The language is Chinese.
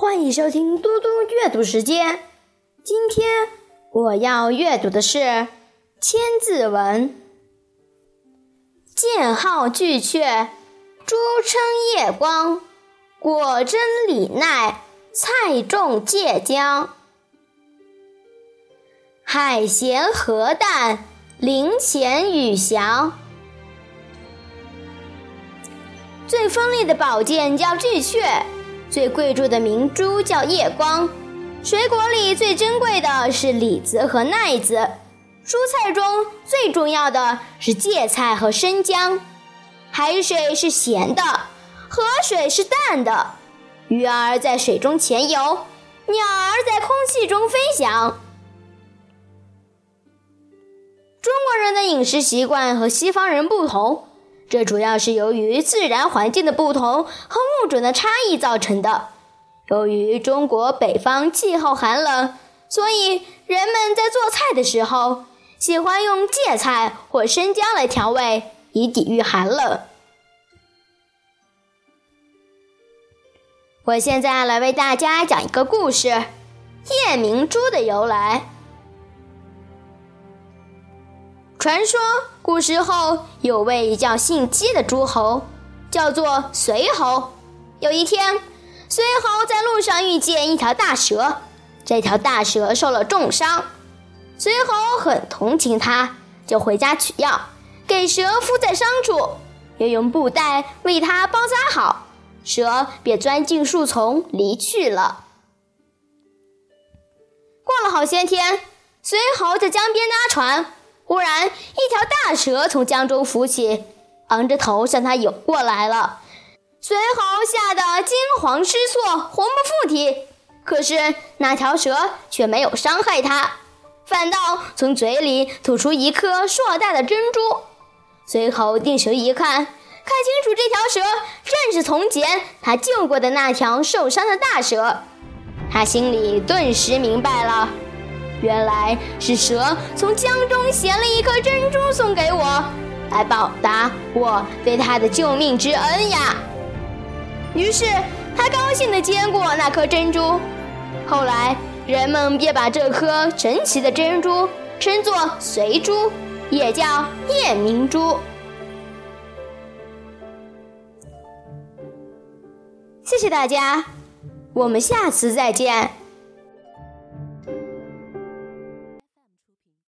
欢迎收听嘟嘟阅读时间。今天我要阅读的是《千字文》。剑号巨阙，珠称夜光。果真李奈，菜重芥姜。海咸河淡，林潜羽翔。最锋利的宝剑叫巨阙，最贵重的明珠叫夜光。水果里最珍贵的是李子和奈子，蔬菜中最重要的是芥菜和生姜。海水是咸的，河水是淡的。鱼儿在水中潜游，鸟儿在空气中飞翔。中国人的饮食习惯和西方人不同。这主要是由于自然环境的不同和物种的差异造成的。由于中国北方气候寒冷，所以人们在做菜的时候喜欢用芥菜或生姜来调味，以抵御寒冷。我现在来为大家讲一个故事：夜明珠的由来。传说古时候有位叫姓姬的诸侯，叫做随侯。有一天，随侯在路上遇见一条大蛇，这条大蛇受了重伤，随侯很同情他，就回家取药，给蛇敷在伤处，又用布袋为它包扎好，蛇便钻进树丛离去了。过了好些天，随侯在江边搭船。忽然，一条大蛇从江中浮起，昂着头向他游过来了。随侯吓得惊慌失措，魂不附体。可是那条蛇却没有伤害他，反倒从嘴里吐出一颗硕大的珍珠。随侯定神一看，看清楚这条蛇正是从前他救过的那条受伤的大蛇，他心里顿时明白了。原来是蛇从江中衔了一颗珍珠送给我，来报答我对他的救命之恩呀。于是他高兴地接过那颗珍珠。后来人们便把这颗神奇的珍珠称作随珠，也叫夜明珠。谢谢大家，我们下次再见。